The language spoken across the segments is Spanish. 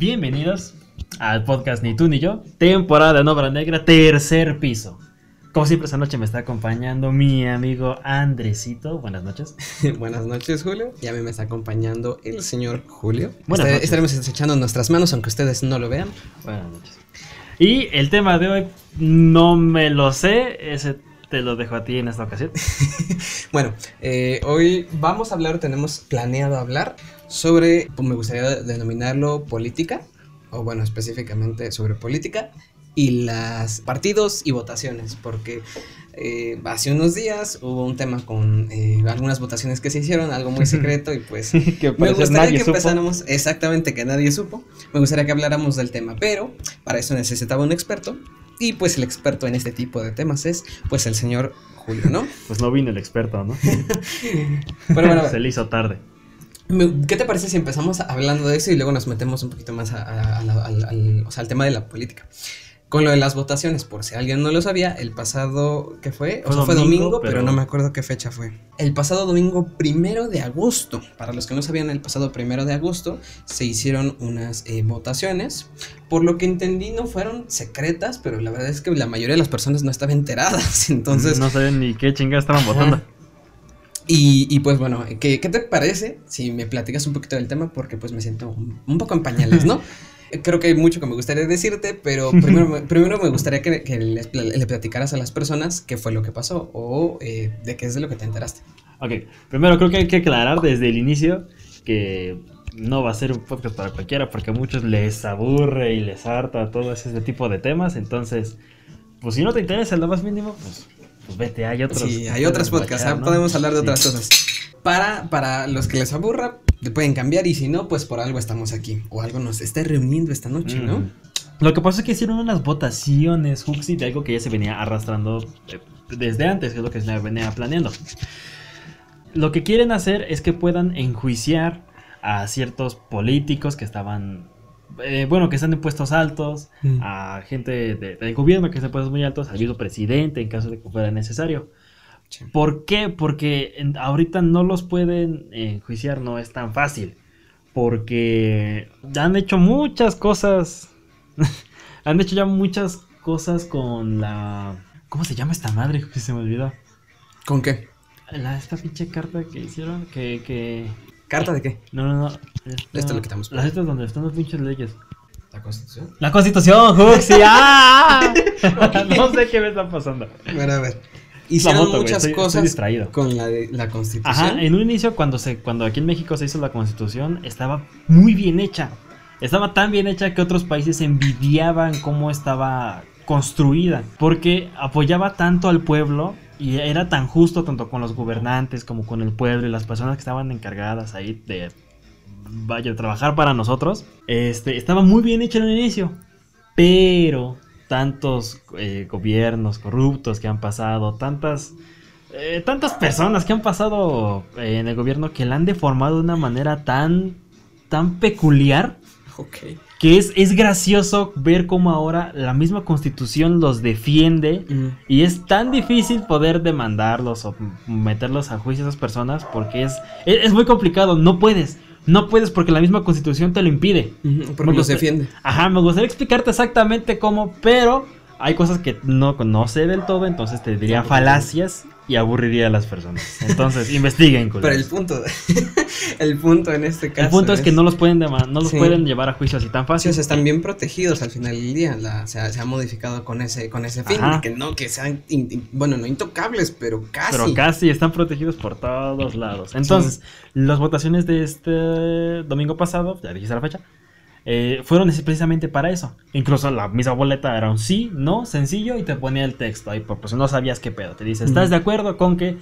Bienvenidos al podcast Ni tú ni yo, temporada de Obra Negra, tercer piso. Como siempre, esta noche me está acompañando mi amigo Andresito. Buenas noches. Buenas noches, Julio. Y a mí me está acompañando el señor Julio. Buenas Estaré- noches. Estaremos echando nuestras manos, aunque ustedes no lo vean. Buenas noches. Y el tema de hoy no me lo sé, ese te lo dejo a ti en esta ocasión. Bueno, eh, hoy vamos a hablar, tenemos planeado hablar sobre, pues me gustaría denominarlo política, o bueno, específicamente sobre política y las partidos y votaciones, porque eh, hace unos días hubo un tema con eh, algunas votaciones que se hicieron, algo muy secreto y pues que Me gustaría que supo. empezáramos exactamente que nadie supo. Me gustaría que habláramos del tema, pero para eso necesitaba un experto. Y pues el experto en este tipo de temas es pues el señor Julio, ¿no? Pues no vino el experto, ¿no? Pero bueno, ver, Se le hizo tarde. ¿Qué te parece si empezamos hablando de eso y luego nos metemos un poquito más a- a- a al, o sea, al tema de la política? Con lo de las votaciones, por si alguien no lo sabía, el pasado, ¿qué fue? O sea, fue domingo, domingo, pero... pero- no me acuerdo qué fecha fue. El pasado domingo primero de agosto, para los que no sabían, el pasado primero de agosto se hicieron unas eh, votaciones. Por lo que entendí, no fueron secretas, pero la verdad es que la mayoría de las personas no estaban enteradas. Entonces, no sabían ni qué chingadas estaban votando. Y, y pues bueno, ¿qué, qué te parece si me platicas un poquito del tema? Porque pues me siento un, un poco en pañales, ¿no? Creo que hay mucho que me gustaría decirte, pero primero, me- primero me gustaría que, que pla- le platicaras a las personas qué fue lo que pasó o eh, de qué es de lo que te enteraste. Ok, primero creo que hay que aclarar desde el inicio que no va a ser un podcast para cualquiera porque a muchos les aburre y les harta todo ese tipo de temas. Entonces, pues si no te interesa lo más mínimo, pues, pues vete, hay otros. Sí, hay otros podcasts, guachar, ah, ¿no? podemos hablar de Sí. otras cosas. Para, para los que les aburra, le pueden cambiar y si no, pues por algo estamos aquí o algo nos está reuniendo esta noche, ¿no? Mm. Lo que pasa es que hicieron unas votaciones, Huxi, de algo que ya se venía arrastrando eh, desde antes, que es lo que se venía planeando. Lo que quieren hacer es que puedan enjuiciar a ciertos políticos que estaban, eh, bueno, que están en puestos altos, Mm. a gente de- del gobierno que está en puestos muy altos, al mismo presidente en caso de que fuera necesario. Sí. ¿Por qué? Porque en- ahorita no los pueden enjuiciar, no es tan fácil. Porque han hecho muchas cosas. han hecho ya muchas cosas con la. ¿Cómo se llama esta madre? Se me olvidó. ¿Con qué? La, esta pinche carta que hicieron. Que. que... ¿Carta de qué? No, no, no. esta- Esto lo quitamos. Las estas donde están las pinches leyes. ¿La constitución? La constitución, Huxi. ¡Ah! no sé qué me está pasando. Bueno, a ver. Hicieron moto, muchas estoy- estoy cosas distraído. con la, de, la constitución. Ajá, en un inicio cuando se cuando aquí en México se hizo la Constitución estaba muy bien hecha. Estaba tan bien hecha que otros países envidiaban cómo estaba construida, porque apoyaba tanto al pueblo y era tan justo tanto con los gobernantes como con el pueblo y las personas que estaban encargadas ahí de vaya trabajar para nosotros. Este estaba muy bien hecho en el inicio, pero tantos eh, gobiernos corruptos que han pasado, tantas eh, tantas personas que han pasado eh, en el gobierno que la han deformado de una manera tan tan peculiar Ok. Que es, es gracioso ver cómo ahora la misma constitución los defiende Mm. y es tan difícil poder demandarlos o meterlos a juicio a esas personas porque es, es, es muy complicado, no puedes, no puedes porque la misma constitución te lo impide. Porque los defiende. Ajá, me gustaría explicarte exactamente cómo, pero hay cosas que no, no sé del todo, entonces te diría falacias y aburriría a las personas. Entonces, investiguen, Pero culeros. el punto, el punto en este caso. El punto es que no los pueden no los Sí. pueden llevar a juicio así tan Sí, fácil. o sea, están bien protegidos al final del día. La, se, ha, se ha modificado con ese, con ese fin. De Que no, que sean, in- in- bueno, no intocables, pero casi. Pero casi están protegidos por todos lados. Entonces, las votaciones de este domingo pasado, ya dijiste la fecha, eh, fueron precisamente para eso. Incluso la misma boleta era un sí, no, sencillo, y te ponía el texto ahí, pues no sabías qué pedo. Te dice, ¿estás de acuerdo con que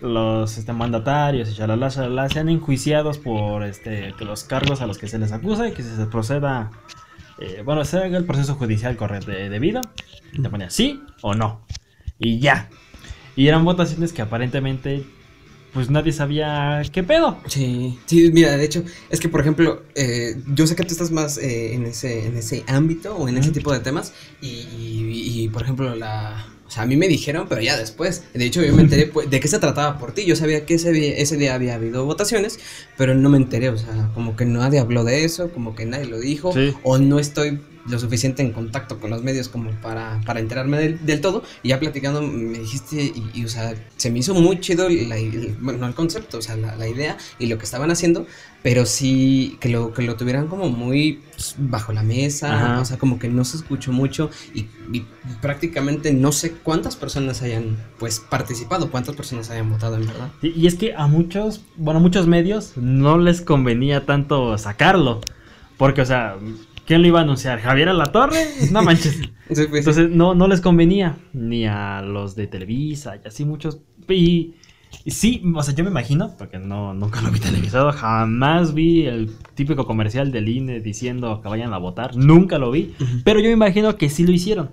los este, mandatarios y shalala, shalala, sean enjuiciados por este, los cargos a los que se les acusa y que se proceda, eh, bueno, se haga el proceso judicial correcto de- debido? Y te ponía sí o no. Y ya. Y eran votaciones que aparentemente pues nadie sabía qué pedo. Sí, sí, mira, de hecho, es que por ejemplo, eh, yo sé que tú estás más eh, en, ese, en ese ámbito o en ese tipo de temas y, y- y, por ejemplo la, O sea, a mí me dijeron, pero ya después. De hecho, yo me enteré pues, de qué se trataba por ti. Yo sabía que ese día, ese día había habido votaciones, pero no me enteré. O sea, como que nadie habló de eso, como que nadie lo dijo. Sí. O no estoy lo suficiente en contacto con los medios como para, para enterarme del, del todo. Y ya platicando me dijiste, y, y, o sea, se me hizo muy chido, la, el, bueno, no el concepto, o sea, la, la, idea y lo que estaban haciendo, pero sí que lo, que lo tuvieran como muy pues, bajo la mesa, Ajá. o sea, como que no se escuchó mucho y, y prácticamente no sé cuántas personas hayan pues participado, cuántas personas hayan votado en verdad. Y, y es que a muchos, bueno, a muchos medios no les convenía tanto sacarlo. Porque, o sea, ¿quién lo iba a anunciar? ¿Javier Alatorre? No manches. Sí, pues, sí. Entonces no, no les convenía. Ni a los de Televisa y así muchos. Y, y sí, o sea, yo me imagino, porque no, nunca lo vi televisado, jamás vi el típico comercial del INE diciendo que vayan a votar. Nunca lo vi. Pero yo me imagino que sí lo hicieron.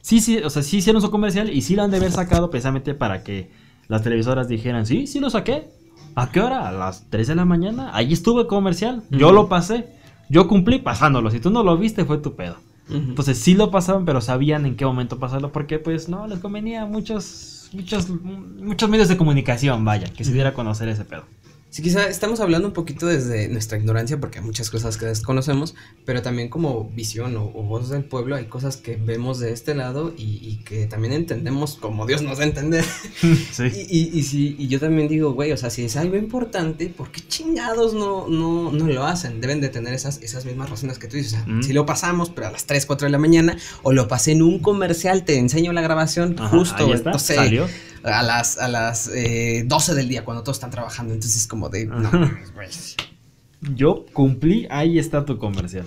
Sí, sí, o sea, sí hicieron su comercial y sí lo han de haber sacado precisamente para que las televisoras dijeran, sí, sí lo saqué. ¿A qué hora? A las 3 de la mañana. Ahí estuvo el comercial. Yo lo pasé. Yo cumplí pasándolo. Si tú no lo viste, fue tu pedo. Entonces sí lo pasaban, pero sabían en qué momento pasarlo porque pues no les convenía a muchos muchos muchos medios de comunicación, vaya, que se diera a conocer ese pedo. Sí, quizá estamos hablando un poquito desde nuestra ignorancia porque hay muchas cosas que desconocemos, pero también como visión o, o voz del pueblo hay cosas que vemos de este lado y, y que también entendemos como Dios nos da a entender. sí. Y, y, y, sí, y yo también digo, güey, o sea, si es algo importante, ¿por qué chingados no, no, no lo hacen? Deben de tener esas, esas mismas razones que tú dices. O sea, Mm. si lo pasamos, pero a las 3, 4 de la mañana, o lo pasé en un comercial, te enseño la grabación Ajá, justo, ahí está, no sé, salió. A las, a las eh, 12 del día cuando todos están trabajando. Entonces, como de, no, Ajá. Yo cumplí, ahí está tu comercial.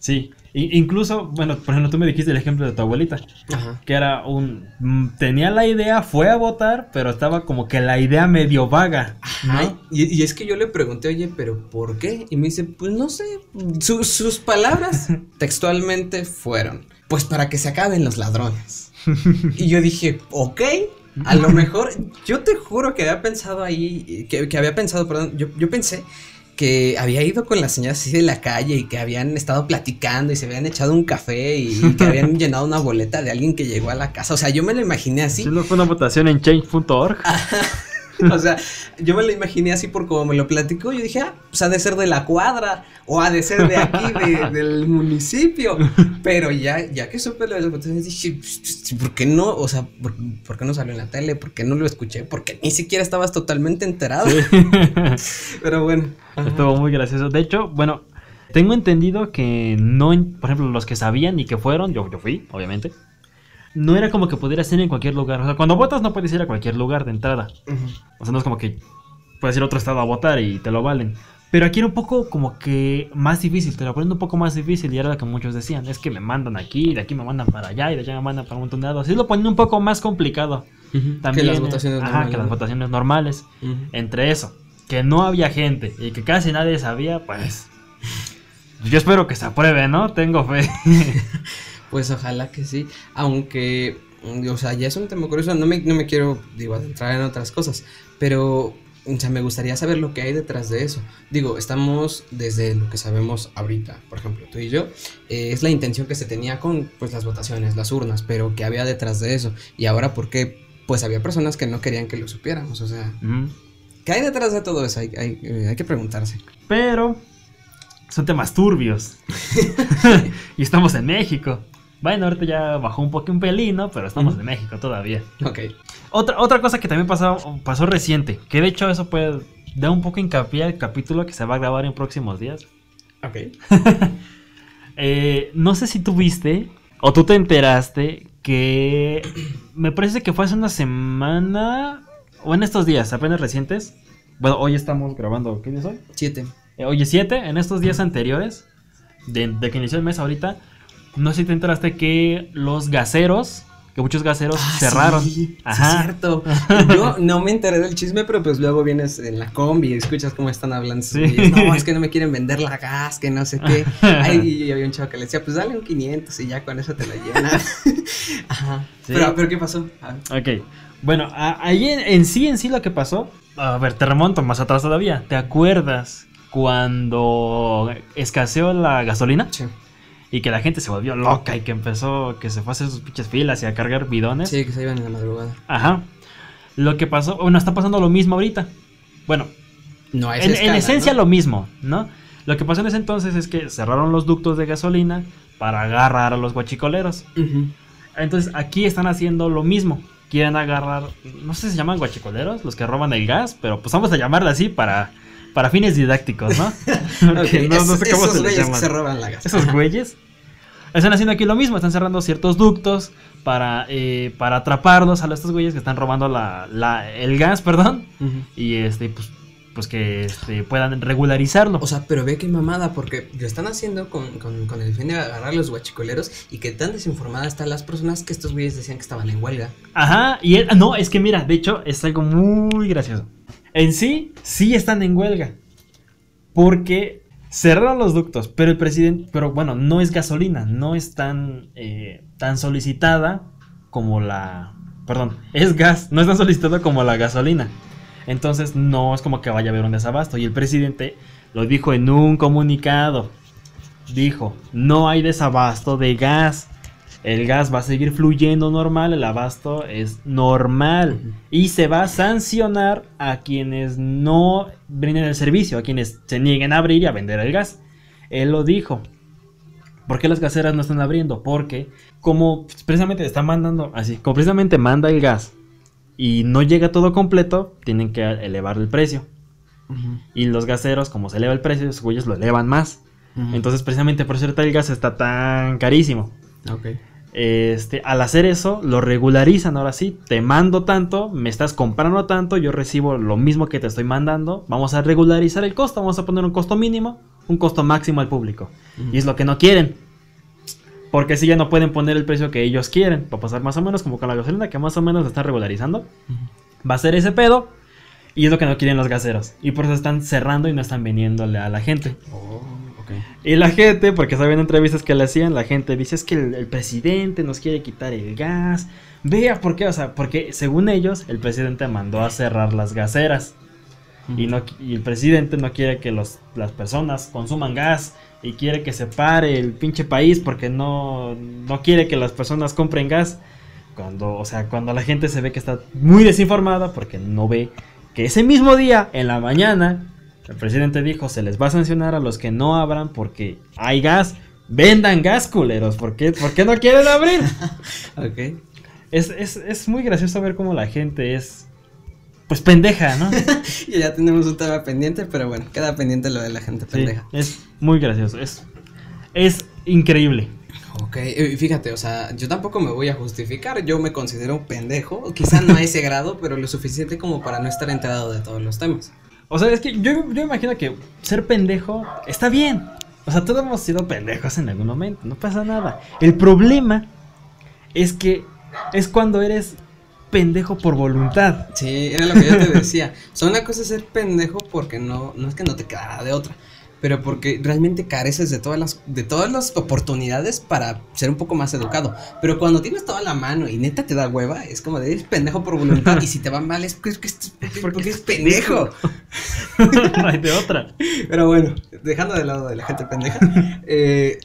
Sí, I- incluso, bueno, por ejemplo, tú me dijiste el ejemplo de tu abuelita, Ajá. que era un mm, tenía la idea, fue a votar, pero estaba como que la idea medio vaga, ¿no? Ay, y, y es que yo le pregunté, oye, pero ¿por qué? Y me dice, pues no sé. Su- sus palabras textualmente fueron, pues para que se acaben los ladrones. y yo dije, ok, a lo mejor, yo te juro que había pensado ahí, que, que había pensado, perdón, yo, yo pensé que había ido con las señoras así de la calle y que habían estado platicando y se habían echado un café y, que habían llenado una boleta de alguien que llegó a la casa. O sea, yo me lo imaginé así. No fue una votación en change.org. O sea, yo me lo imaginé así por como me lo platicó. Yo dije, ah, pues ha de ser de la cuadra o ha de ser de aquí, de- del municipio. Pero ya, ya que supe lo de las dije, "Pues, ¿por qué no? O sea, ¿por, por qué no salió en la tele? ¿Por qué no lo escuché? Porque ni siquiera estabas totalmente enterado. Sí. Pero bueno. ajá. Estuvo muy gracioso. De hecho, bueno, tengo entendido que no, por ejemplo, los que sabían y que fueron, yo, yo fui, obviamente. No era como que pudieras ir en cualquier lugar. O sea, cuando votas no puedes ir a cualquier lugar de entrada. Ujú. O sea, no es como que puedes ir a otro estado a votar y te lo valen. Pero aquí era un poco como que más difícil, te lo ponen un poco más difícil y era lo que muchos decían, es que me mandan aquí, de aquí me mandan para allá y de allá me mandan para un montón de lados. Así lo ponen un poco más complicado. También, que las eh, votaciones ajá, normales, que las votaciones normales. Entre eso, que no había gente y que casi nadie sabía, pues yo espero que se apruebe, ¿no? Tengo fe. Pues ojalá que sí, aunque, mm, o sea, ya es un tema curioso, no me, no me quiero, digo, adentrar en otras cosas, pero, o sea, me gustaría saber lo que hay detrás de eso. Digo, estamos desde lo que sabemos ahorita, por ejemplo, tú y yo, eh, es la intención que se tenía con, pues, las votaciones, las urnas, pero ¿qué había detrás de eso? Y ahora, ¿por qué? Pues había personas que no querían que lo supiéramos, o sea, Mm. ¿qué hay detrás de todo eso? Hay, hay, eh, hay que preguntarse. Pero son temas turbios. y estamos en México. Bueno, ahorita ya bajó un poco un pelín, ¿no? Pero estamos Ujú. en México todavía. Ok. Otra, otra cosa que también pasó, pasó reciente, que de hecho eso puede dar un poco hincapié al capítulo que se va a grabar en próximos días. Ok. Eh, no sé si tú viste o tú te enteraste que me parece que fue hace una semana o en estos días, apenas recientes. Bueno, hoy estamos grabando, ¿qué día es hoy? Siete. Eh, Hoy es 7, en estos días anteriores, de, de que inició el mes ahorita, no sé si te enteraste que los gaseros, que muchos gaseros Ah, cerraron. Sí, es cierto. Yo no me enteré del chisme, pero pues luego vienes en la combi y escuchas cómo están hablando. Sí. No, es que no me quieren vender la gas, que no sé qué. Ay, y había un chavo que le decía, pues dale un 500 y ya con eso te la llenan. Ajá. Sí. Pero, pero ¿qué pasó? Ok, bueno, ahí en, en sí, en sí lo que pasó, a ver, te remonto más atrás todavía. ¿Te acuerdas cuando escaseó la gasolina? sí. Y que la gente se volvió loca y que empezó, que se fue a hacer sus pinches filas y a cargar bidones. Sí, que se iban en la madrugada. Ajá. Lo que pasó, bueno, está pasando lo mismo ahorita. Bueno, No, en, en esencia ¿no? lo mismo, ¿no? Lo que pasó en ese entonces es que cerraron los ductos de gasolina para agarrar a los guachicoleros. Entonces aquí están haciendo lo mismo. Quieren agarrar, no sé si se llaman guachicoleros, los que roban el gas, pero pues vamos a llamarla así para, para fines didácticos, ¿no? No, no sé cómo esos se güeyes que se roban la gas. Esos güeyes. Están haciendo aquí lo mismo, están cerrando ciertos ductos para, eh, para atraparlos a estos güeyes que están robando la, la- el gas, perdón. Y este, pues, pues que este, puedan regularizarlo. O sea, pero ve qué mamada, porque lo están haciendo con, con, con el fin de agarrar a los guachicoleros y que tan desinformadas están las personas que estos güeyes decían que estaban en huelga. Ajá, y él, no, es que mira, de hecho es algo muy gracioso. En sí, sí están en huelga. Porque cerraron los ductos, pero el presidente, pero bueno, no es gasolina, no es tan, eh, tan solicitada como la, perdón, es gas, no es tan solicitada como la gasolina. Entonces no es como que vaya a haber un desabasto. Y el presidente lo dijo en un comunicado. Dijo, no hay desabasto de gas. El gas va a seguir fluyendo normal, el abasto es normal. Y se va a sancionar a quienes no brinden el servicio, a quienes se nieguen a abrir y a vender el gas. Él lo dijo. ¿Por qué las gaseras no están abriendo? Porque como precisamente está mandando, así, como precisamente manda el gas y no llega todo completo, tienen que elevar el precio. Y los gaseros, como se eleva el precio, esos güeyes lo elevan más. Entonces, precisamente por ahorita el gas está tan carísimo. Ok. Este, al hacer eso, lo regularizan ahora sí. Te mando tanto, me estás comprando tanto, yo recibo lo mismo que te estoy mandando. Vamos a regularizar el costo, vamos a poner un costo mínimo, un costo máximo al público. Y es lo que no quieren. Porque si ya no pueden poner el precio que ellos quieren. Va a pasar más o menos como con la gasolina, que más o menos se está regularizando. Va a ser ese pedo. Y es lo que no quieren los gaseros. Y por eso están cerrando y no están vendiéndole a la gente. Oh, Y la gente, porque saben entrevistas que le hacían, la gente dice es que el, el presidente nos quiere quitar el gas. Vea por qué, o sea, porque según ellos, el presidente mandó a cerrar las gaseras. Y, no, y el presidente no quiere que los, las personas consuman gas y quiere que se pare el pinche país porque no, no quiere que las personas compren gas. Cuando, o sea, cuando la gente se ve que está muy desinformada porque no ve que ese mismo día, en la mañana, el presidente dijo se les va a sancionar a los que no abran porque hay gas. Vendan gas, culeros. ¿Por qué, ¿Por qué no quieren abrir? Ok. es, es, es muy gracioso ver cómo la gente es, pues, pendeja, ¿no? Y ya tenemos un tema pendiente, pero bueno, queda pendiente lo de la gente Sí, pendeja. es muy gracioso. Es, es increíble. Ok, fíjate, o sea, yo tampoco me voy a justificar, yo me considero un pendejo, quizá no a ese grado, pero lo suficiente como para no estar enterado de todos los temas. O sea, es que yo, yo imagino que ser pendejo está bien. O sea, todos hemos sido pendejos en algún momento, no pasa nada. El problema es que es cuando eres pendejo por voluntad. Sí, era lo que yo te decía. O sea, una cosa es ser pendejo porque no, no es que no te quedara de otra, pero porque realmente careces de todas las, de todas las oportunidades para ser un poco más educado. Pero cuando tienes toda la mano y neta te da hueva, es como de eres pendejo por voluntad. y si te va mal es porque, es porque, porque es pendejo. no hay de otra. Pero bueno, dejando de lado de la gente pendeja, eh,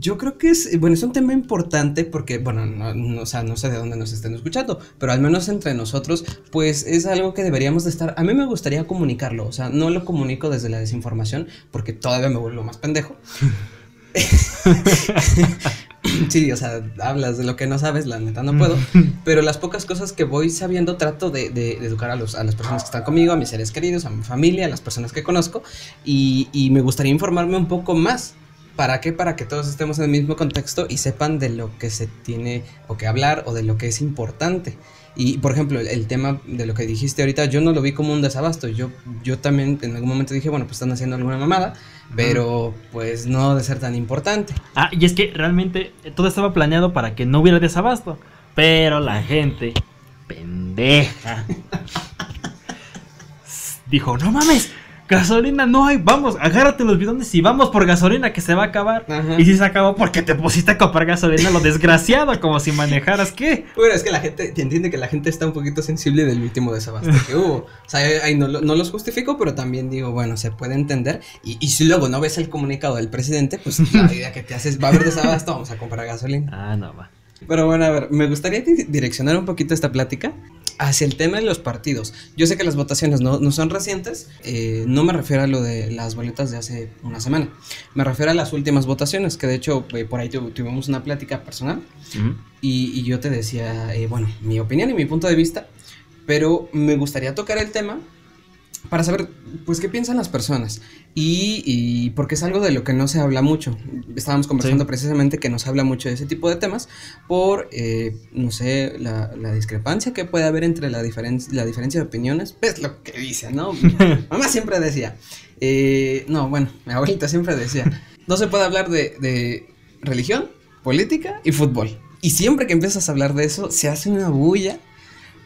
yo creo que es, bueno, es un tema importante porque, bueno, no, no, o sea, no sé de dónde nos estén escuchando, pero al menos entre nosotros, pues es algo que deberíamos de estar, a mí me gustaría comunicarlo, o sea, no lo comunico desde la desinformación porque todavía me vuelvo más pendejo. Sí, o sea, hablas de lo que no sabes, la neta no puedo. Pero las pocas cosas que voy sabiendo trato de, de- de educar a, los, a las personas que están conmigo, a mis seres queridos, a mi familia, a las personas que conozco. Y, y me gustaría informarme un poco más. ¿Para qué? Para que todos estemos en el mismo contexto y sepan de lo que se tiene o que hablar o de lo que es importante. Y, por ejemplo, el, el tema de lo que dijiste ahorita, yo no lo vi como un desabasto. Yo, yo también en algún momento dije, bueno, pues están haciendo alguna mamada, pero pues no de ser tan importante. Ah, y es que realmente todo estaba planeado para que no hubiera desabasto. Pero la gente, pendeja, dijo, no mames, gasolina no hay, vamos, agárrate los bidones y vamos por gasolina que se va a acabar. Ajá. Y si se acabó porque te pusiste a comprar gasolina, lo desgraciado, como si manejaras qué. Bueno, es que la gente, te entiende que la gente está un poquito sensible del último desabasto que hubo. O sea, ahí no, no los justifico, pero también digo, bueno, se puede entender. Y, y si luego no ves el comunicado del presidente, pues la idea que te haces, va a haber desabasto, vamos a comprar gasolina. Ah, no, va. Pero bueno, a ver, me gustaría di- direccionar un poquito esta plática hacia el tema de los partidos. Yo sé que las votaciones no, no son recientes, eh, no me refiero a lo de las boletas de hace una semana, me refiero a las últimas votaciones, que de hecho eh, por ahí tu- tuvimos una plática personal Ujú. y, y yo te decía, eh, bueno, mi opinión y mi punto de vista, pero me gustaría tocar el tema para saber, pues, qué piensan las personas. Y, y porque es algo de lo que no se habla mucho. Estábamos conversando Sí. precisamente que no se habla mucho de ese tipo de temas por, eh, no sé, la, la discrepancia que puede haber entre la, diferen- la diferencia de opiniones. Es lo que dice, ¿no? Mamá siempre decía, eh, no, bueno, mi abuelita siempre decía, no se puede hablar de, de religión, política y fútbol. Y siempre que empiezas a hablar de eso, se hace una bulla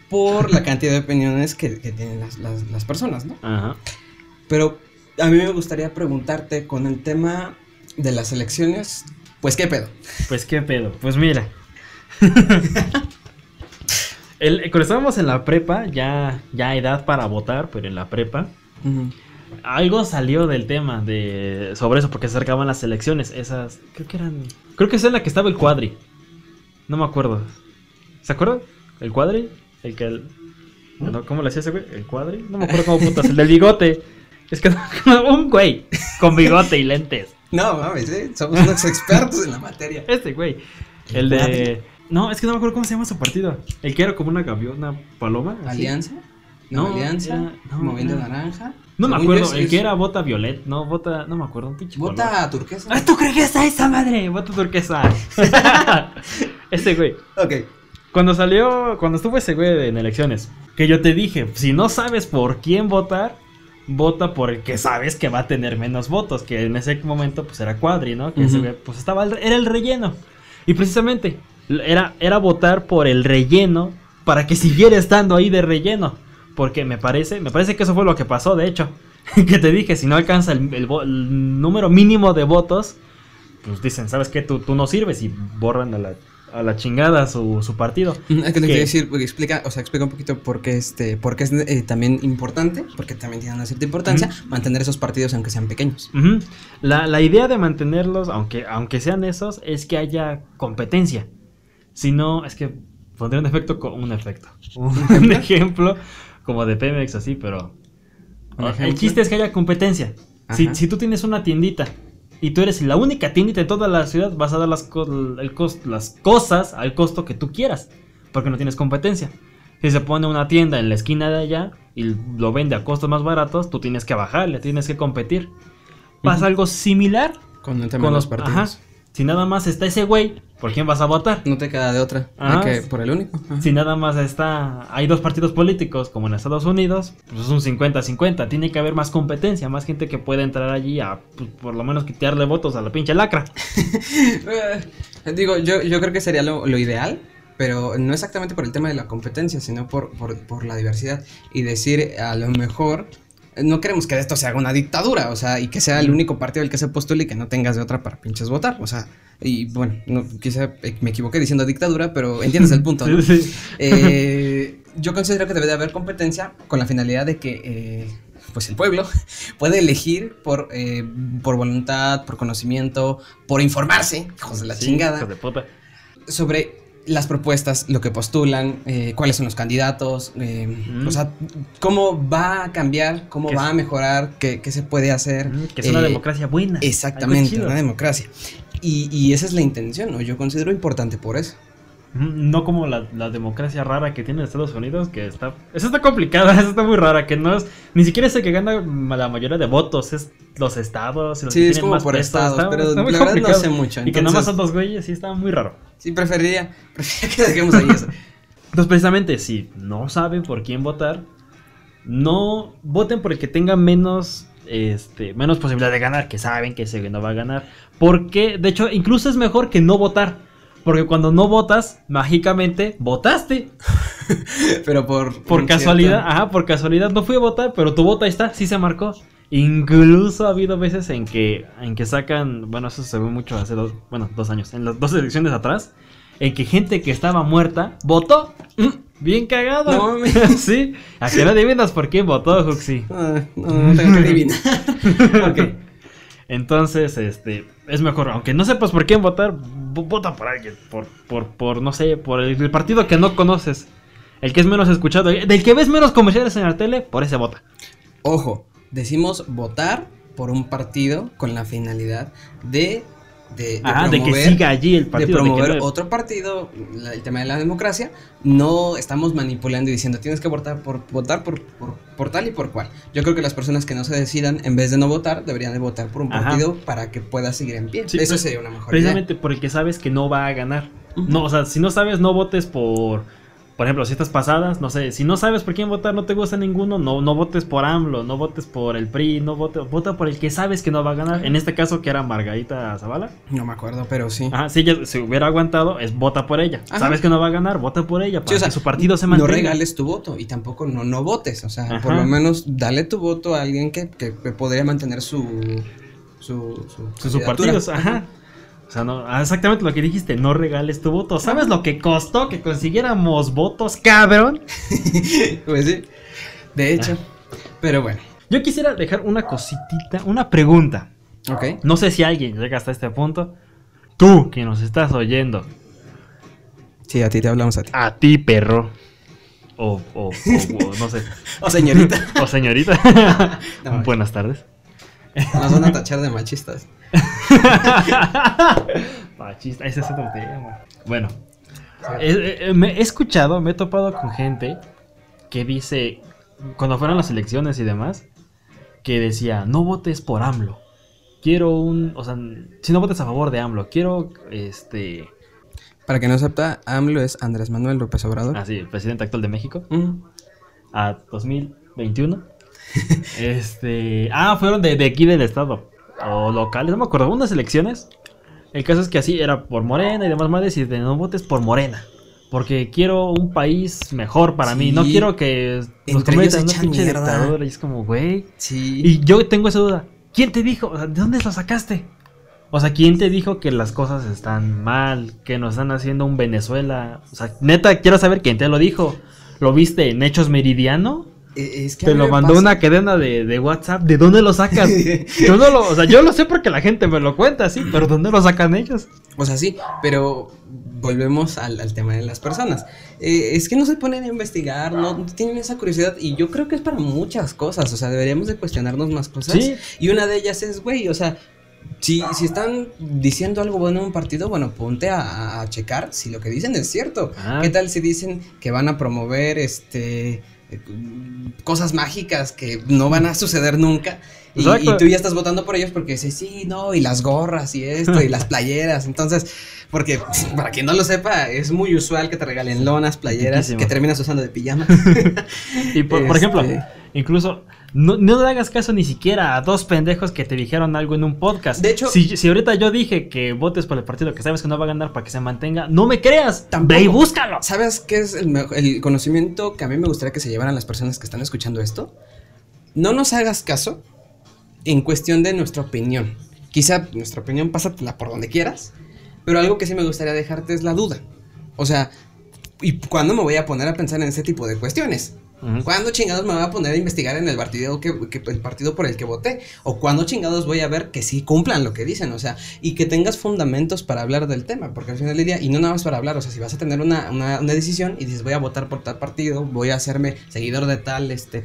por la cantidad de opiniones que, que tienen las, las- las personas, ¿no? Ajá. Pero a mí me gustaría preguntarte con el tema de las elecciones, pues qué pedo. Pues qué pedo. Pues mira. El, cuando estábamos en la prepa, ya, ya edad para votar, pero en la prepa, algo salió del tema de sobre eso porque se acercaban las elecciones. Esas, creo que eran, creo que es en la que estaba el cuadri. No me acuerdo. ¿Se acuerdan? El cuadri, el que el, ¿cómo le hacía ese güey? El cuadri, no me acuerdo cómo putas, el del bigote. Es que un güey con bigote y lentes. No, mames, ¿eh? somos unos expertos en la materia. Este güey. El de. No, es que no me acuerdo cómo se llama su partido. El que era como una gaviona paloma. así. ¿Alianza? No, No, Alianza, era- no, Movimiento era- Naranja. No me Según acuerdo. es- El que era bota violet. No, bota. No me acuerdo. Un pinche color. Vota turquesa. ¡Ay, turquesa esa madre! Bota turquesa. ese güey. Ok. Cuando salió. Cuando estuvo ese güey en elecciones. Que yo te dije: si no sabes por quién votar. Vota por el que sabes que va a tener menos votos. Que en ese momento, pues era Cuadri, ¿no? Que pues estaba. el- Era el relleno. Y precisamente. Era, era votar por el relleno. Para que siguiera estando ahí de relleno. Porque me parece. Me parece que eso fue lo que pasó, de hecho. que te dije, si no alcanza el, el vo- el número mínimo de votos. Pues dicen, ¿sabes qué? Tú, tú no sirves. Y borran a la, a la chingada su, su partido. Es que te ¿Qué? quiero decir, porque explica, o sea, explica un poquito por qué, este, por qué es eh, también importante, porque también tiene una cierta importancia, mantener esos partidos aunque sean pequeños. Ujú. la, la idea de mantenerlos, aunque, aunque sean esos, es que haya competencia. Si no, es que pondría un efecto con un efecto. Un ejemplo como de Pemex así, pero ¿Un el chiste es que haya competencia. Si, si tú tienes una tiendita y tú eres la única tiendita en toda la ciudad, vas a dar las, co- el las cosas al costo que tú quieras, porque no tienes competencia. Si se pone una tienda en la esquina de allá y lo vende a costos más baratos, tú tienes que bajarle, tienes que competir. Pasa algo similar Con el tema con de los los partidos. Ajá. Si nada más está ese güey, ¿por quién vas a votar? No te queda de otra, Ajá. hay que por el único. Ajá. Si nada más está, hay dos partidos políticos como en Estados Unidos, pues es un 50-50. Tiene que haber más competencia, más gente que pueda entrar allí a, pues, por lo menos, quitarle votos a la pinche lacra. Digo, yo, yo creo que sería lo, lo ideal, pero no exactamente por el tema de la competencia, sino por, por, por la diversidad. Y decir, a lo mejor, no queremos que de esto se haga una dictadura, o sea, y que sea el único partido el que se postule y que no tengas de otra para pinches votar. O sea, y bueno, no, quizá eh, me equivoqué diciendo dictadura, pero entiendes el punto, ¿no? Sí, sí. Eh, yo considero que debe de haber competencia con la finalidad de que eh, pues el pueblo puede elegir por, eh, por voluntad, por conocimiento, por informarse, hijos de la Sí, chingada, de puta. sobre las propuestas, lo que postulan, eh, cuáles son los candidatos, eh, Mm. o sea, cómo va a cambiar, cómo va es- a mejorar, qué, qué se puede hacer. Mm, Que es una eh, democracia buena. Exactamente, una democracia. Y, y esa es la intención, ¿no? Yo considero importante por eso. Mm, No como la, la democracia rara que tiene Estados Unidos, que está... Esa está complicada, esa está muy rara, que no es... Ni siquiera es el que gana la mayoría de votos, es los estados. Los Sí, que es como más por estados, está- pero está muy la verdad no sé mucho. Y que entonces- nomás son dos güeyes, sí, está muy raro. Sí, preferiría, preferiría que dejemos ahí eso. Entonces, precisamente, si no saben por quién votar, no voten por el que tenga menos, este, menos posibilidad de ganar, que saben que ese no va a ganar. Porque, de hecho, incluso es mejor que no votar. Porque cuando no votas, mágicamente votaste. Pero por... Por casualidad, cierto- ajá, por casualidad no fui a votar, pero tu voto ahí está, sí se marcó. Incluso ha habido veces en que, en que sacan, bueno, eso se ve mucho hace dos, bueno, dos años, en las dos elecciones atrás, en que gente que estaba muerta votó. Mm, Bien cagado. No mames. sí. ¿A que no adivinas por quién votó, Juxi? Ah, no, no tengo que adivinar. ok. Entonces, este, es mejor, aunque no sepas por quién votar, vo- vota por alguien, por, por, por, no sé, por el, el partido que no conoces, el que es menos escuchado, del que ves menos comerciales en la tele, por ese vota. Ojo, decimos votar por un partido con la finalidad de, de, de Ajá, de que promover- siga allí el de partido. de que promover no- otro partido, la- el tema de la democracia, no estamos manipulando y diciendo tienes que votar por votar por, por, por tal y por cual. Yo creo que las personas que no se decidan, en vez de no votar, deberían de votar por un Ajá. partido para que pueda seguir en pie. Sí, Eso sería una mejor Precisamente por el que sabes que no va a ganar. No, o sea, si no sabes, no votes por. Por ejemplo, si estas pasadas, no sé, si no sabes por quién votar, no te gusta ninguno, no, no votes por AMLO, no votes por el PRI, no vote, vota por el que sabes que no va a ganar. En este caso, que era Margarita Zavala. No me acuerdo, pero sí. Ajá, si ella se hubiera aguantado, es vota por ella. Ajá. Sabes que no va a ganar, vota por ella para Sí, o sea, que su partido se no mantenga. regales tu voto y tampoco no, no votes. O sea, Ajá. por lo menos dale tu voto a alguien que, que podría mantener su. Su, su, Sus partidos, ajá. O sea, no, ah, exactamente lo que dijiste, no regales tu voto. ¿Sabes lo que costó que consiguiéramos votos, cabrón? pues sí, de hecho. Pero bueno, Yo quisiera dejar una cositita, una pregunta. ok. No sé si alguien llega hasta este punto. Tú que nos estás oyendo, Sí, a ti te hablamos a ti. a ti, perro. O, o, o- o no sé. O señorita. O señorita. No, Buenas tardes. Nos van a tachar de machistas. Machista, ese es otro tema. Bueno, eh, eh, me he escuchado, me he topado con gente que dice, cuando fueron las elecciones y demás, que decía, no votes por AMLO. Quiero un, o sea, si no votes a favor de AMLO, quiero, este, Para que no sepa, AMLO es Andrés Manuel López Obrador. así, el presidente actual de México, Mm. a 2021. este, ah, fueron de, de aquí del estado, o locales, no me acuerdo, unas elecciones. El caso es que así era por Morena y demás madres y de no votes por Morena. Porque quiero un país mejor para mí. No quiero que nos cometan una pinche dictadura. Y es como, güey. Sí. Y yo tengo esa duda. ¿Quién te dijo? O sea, ¿De dónde lo sacaste? O sea, ¿quién te dijo que las cosas están mal? Que nos están haciendo un Venezuela. O sea, neta, quiero saber quién te lo dijo. ¿Lo viste en Hechos Meridiano? Eh, Es que a Te lo mandó pasa- una cadena de, de WhatsApp. ¿De dónde lo sacas? yo no lo, o sea, yo lo sé porque la gente me lo cuenta, sí, pero ¿dónde lo sacan ellos? O sea, sí, pero volvemos al, al tema de las personas. Eh, es que no se ponen a investigar, no tienen esa curiosidad y yo creo que es para muchas cosas, o sea, deberíamos de cuestionarnos más cosas. Sí. Y una de ellas es, güey, o sea, si, si están diciendo algo bueno en un partido, bueno, ponte a, a checar si lo que dicen es cierto. Ah. ¿Qué tal si dicen que van a promover este cosas mágicas que no van a suceder nunca? Y, tú ya estás votando por ellos porque dices, sí, no, y las gorras y esto, y las playeras. Entonces, porque para quien no lo sepa, es muy usual que te regalen lonas, playeras, Riquísimo. que terminas usando de pijama. Y por, por ejemplo, Este- incluso no, no le hagas caso ni siquiera a dos pendejos que te dijeron algo en un podcast. De hecho- si, si ahorita yo dije que votes por el partido que sabes que no va a ganar para que se mantenga, no me creas. Tampoco. Ve y búscalo. ¿Sabes qué es el, el conocimiento que a mí me gustaría que se llevaran las personas que están escuchando esto? No nos hagas caso en cuestión de nuestra opinión. Quizá nuestra opinión pásatela por donde quieras, pero algo que sí me gustaría dejarte es la duda. O sea, ¿y cuándo me voy a poner a pensar en ese tipo de cuestiones? Ujú. ¿Cuándo chingados me voy a poner a investigar en el partido que, el partido por el que voté? ¿O cuándo chingados voy a ver que sí cumplan lo que dicen? O sea, y que tengas fundamentos para hablar del tema, porque al final del día, y no nada más para hablar, o sea, si vas a tener una, una- una decisión y dices voy a votar por tal partido, voy a hacerme seguidor de tal este,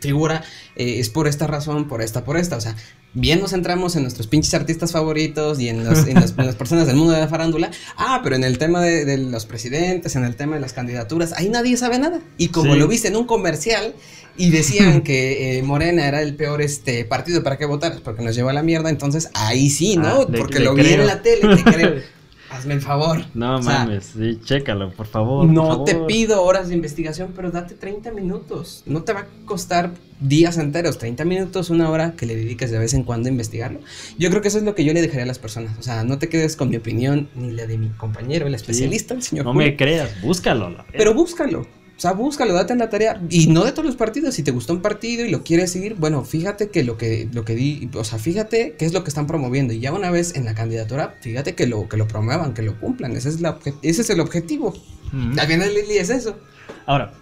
figura, eh, es por esta razón, por esta, por esta, o sea, bien nos centramos en nuestros pinches artistas favoritos y en, los- en las, en las personas del mundo de la farándula, ah, pero en el tema de, de los presidentes, en el tema de las candidaturas, ahí nadie sabe nada. Y como Sí. lo viste en un comercial y decían que eh, Morena era el peor este partido para que votar, porque nos llevó a la mierda, entonces ahí sí, ¿no? Ah, le- porque le lo vi en la tele, te creo. Hazme el favor. No O sea, mames, sí, chécalo, por favor. no por te pido horas de investigación, pero date 30 minutos. No te va a costar días enteros, 30 minutos, una hora que le dediques de vez en cuando a investigarlo. Yo creo que eso es lo que yo le dejaría a las personas. O sea, no te quedes con mi opinión ni la de mi compañero, el especialista, el señor No Julio. me creas, búscalo. Pero búscalo. O sea, búscalo, date en la tarea. Y no de todos los partidos. Si te gustó un partido y lo quieres seguir, bueno, fíjate que lo que, lo que di, o sea, fíjate qué es lo que están promoviendo. Y ya una vez en la candidatura, fíjate que lo, que lo promuevan, que lo cumplan. Ese es, la, ese es el objetivo. Mm. Al final, Lili, es eso. Ahora,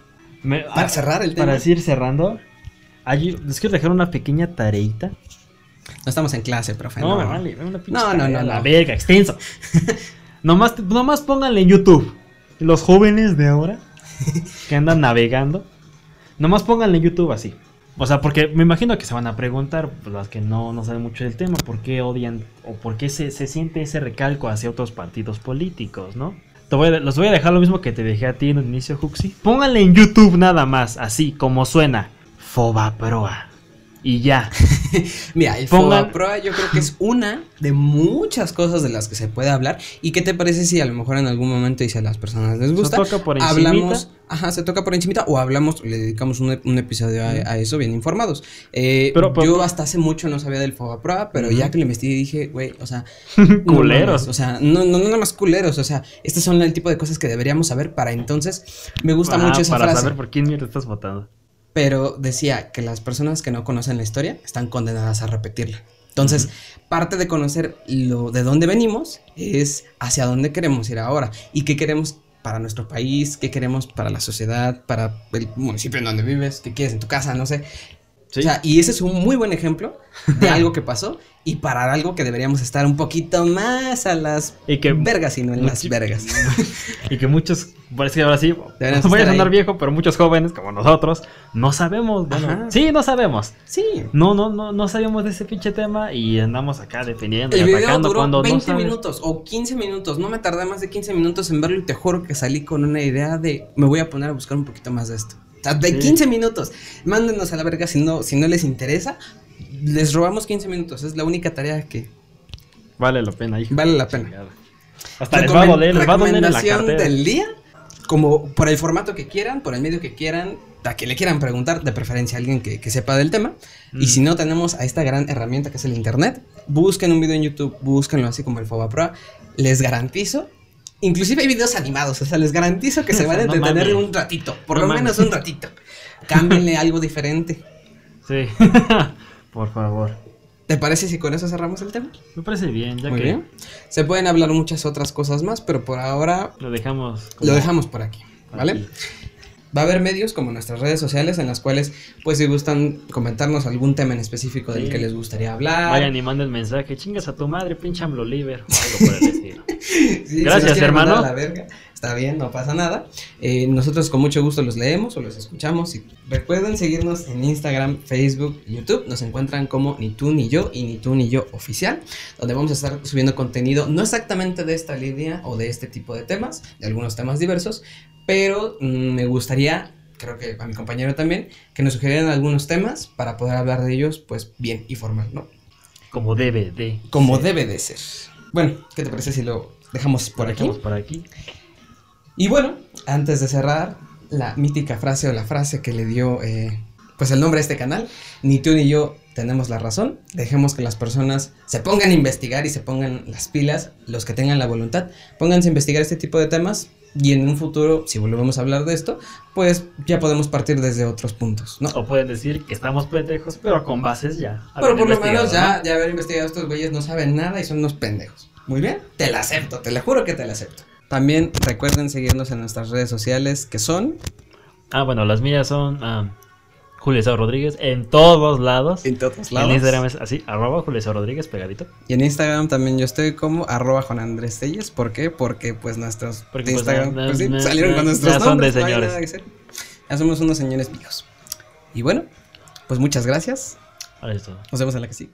me- Para ah, cerrar el tema. para ir cerrando, allí, les quiero dejar una pequeña tareita. No estamos en clase, profe. No, me vale, una pinche No, no, tarea, no, La no. verga, extenso. nomás, nomás pónganle en YouTube. Los jóvenes de ahora que andan navegando, nomás pónganle YouTube así. O sea, porque me imagino que se van a preguntar, pues las que no, no saben mucho del tema, por qué odian o por qué se, se siente ese recalco hacia otros partidos políticos, ¿no? Te voy a- los voy a dejar lo mismo que te dejé a ti en el inicio, Juxi. Pónganle en YouTube nada más, así como suena. Fobaproa. Y ya. Mira, el Pongan- Fobaproa yo creo que es una de muchas cosas de las que se puede hablar. ¿Y qué te parece si a lo mejor en algún momento y si a las personas les gusta, toca por hablamos, encimita. ajá, se toca por encimita o hablamos, le dedicamos un, un episodio a, a eso bien informados. Eh, Pero- pero- yo hasta hace mucho no sabía del Fobaproa, pero Ujú. ya que lo investigué dije, güey, o sea, Culeros. o sea, no, no, no nada más culeros, o sea, estas son el tipo de cosas que deberíamos saber para entonces. Me gusta Ah, mucho esa para frase. saber por quién mierda estás votando. Pero decía que las personas que no conocen la historia están condenadas a repetirla. Entonces, parte de conocer lo de dónde venimos es hacia dónde queremos ir ahora y qué queremos para nuestro país, qué queremos para la sociedad, para el municipio en donde vives, qué quieres en tu casa, no sé. Sí. O sea, y ese es un muy buen ejemplo de algo que pasó y para algo que deberíamos estar un poquito más a las Y que- vergas y no en las vergas. y que muchos, parece que ahora sí, Deberíamos voy a sonar ahí. viejo, pero muchos jóvenes como nosotros no sabemos. Bueno, sí, no sabemos. Sí. No, no, no, no sabemos de ese pinche tema y andamos acá defendiendo y El video atacando duró cuando 20 no sabes. minutos o 15 minutos. No me tardé más de 15 minutos en verlo y te juro que salí con una idea de me voy a poner a buscar un poquito más de esto. De Sí. 15 minutos. Mándenos a la verga si no, si no les interesa. Les robamos 15 minutos. Es la única tarea que Vale la pena, hijo. vale la pena. Chingada. Hasta les va a doler, les va a doler en la cartera. del día. Como por el formato que quieran, por el medio que quieran, a que le quieran preguntar, de preferencia a alguien que, que sepa del tema. Y Mm. si no, tenemos a esta gran herramienta que es el internet. Busquen un video en YouTube, búsquenlo así como el Fobaproa. Les garantizo. Inclusive hay videos animados, o sea, les garantizo que se van a entretener un ratito, por No lo mames. menos un ratito. Cámbienle algo diferente. Sí. Por favor. ¿Te parece si con eso cerramos el tema? Me parece bien, ya Muy que bien. Se pueden hablar muchas otras cosas más, pero por ahora lo dejamos. como lo dejamos por aquí, ¿vale? aquí. Va a haber medios como nuestras redes sociales en las cuales, pues, si gustan comentarnos algún tema en específico del Sí. que les gustaría hablar. Vayan y manden mensaje, chingas a tu madre, pinche AMLO Oliver, o algo por el estilo. Sí, si Gracias, mandar hermano. la verga, está bien, no pasa nada. Eh, nosotros con mucho gusto los leemos o los escuchamos. Y recuerden seguirnos en Instagram, Facebook, YouTube. Nos encuentran como ni tú ni yo y ni tú ni yo oficial, donde vamos a estar subiendo contenido, no exactamente de esta línea o de este tipo de temas, de algunos temas diversos, pero mm, me gustaría, creo que a mi compañero también, que nos sugirieran algunos temas para poder hablar de ellos, pues bien y formal, ¿no? Como debe de. Como ser. debe de ser. Bueno, ¿qué te parece si lo dejamos por aquí? Dejamos por aquí. Y bueno, antes de cerrar, la mítica frase o la frase que le dio eh, pues el nombre a este canal, ni tú ni yo tenemos la razón, dejemos que las personas se pongan a investigar y se pongan las pilas, los que tengan la voluntad, pónganse a investigar este tipo de temas y en un futuro, si volvemos a hablar de esto, pues ya podemos partir desde otros puntos, ¿no? O pueden decir que estamos pendejos, pero con bases ya. Pero por lo menos ya, ya haber investigado estos güeyes no saben nada y son unos pendejos. Muy bien, te la acepto, te la juro que te la acepto. También recuerden seguirnos en nuestras redes sociales que son ¿no? Ah, bueno, las mías son ah, Julio Sao Rodríguez en todos lados. en todos En Instagram es así, arroba Julio Sao Rodríguez pegadito. Y en Instagram también yo estoy como arroba Juan Andrés Telles. ¿Por qué? Porque pues nuestros Porque, de pues, Instagram na- pues, sí, na- salieron con nuestros ya son de nombres. no hay señores. nada que hacer. Ya somos unos señores viejos. Y bueno, pues muchas gracias. Ahora es todo. Nos vemos en la que sigue.